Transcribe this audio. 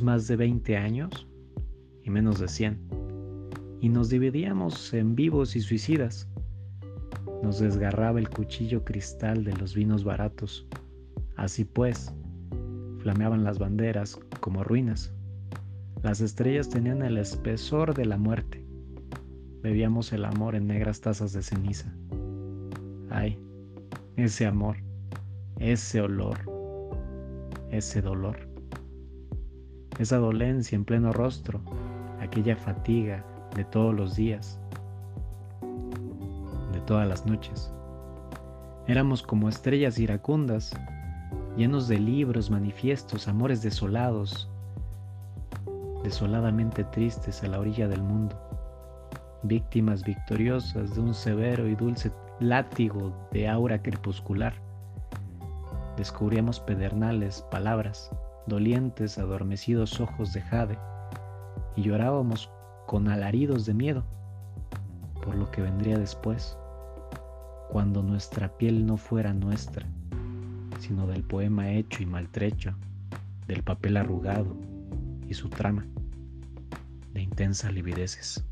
Más de 20 años y menos de 100. Y nos dividíamos en vivos y suicidas. Nos desgarraba el cuchillo cristal de los vinos baratos. Así pues, flameaban las banderas como ruinas. Las estrellas tenían el espesor de la muerte. Bebíamos el amor en negras tazas de ceniza. Ay, ese amor, ese olor, ese dolor, esa dolencia en pleno rostro, aquella fatiga de todos los días, de todas las noches. Éramos como estrellas iracundas, llenos de libros, manifiestos, amores desolados, desoladamente tristes a la orilla del mundo, víctimas victoriosas de un severo y dulce látigo de aura crepuscular. Descubríamos pedernales, palabras, dolientes, adormecidos ojos de jade, y llorábamos con alaridos de miedo por lo que vendría después, cuando nuestra piel no fuera nuestra, sino del poema hecho y maltrecho, del papel arrugado y su trama de intensas livideces.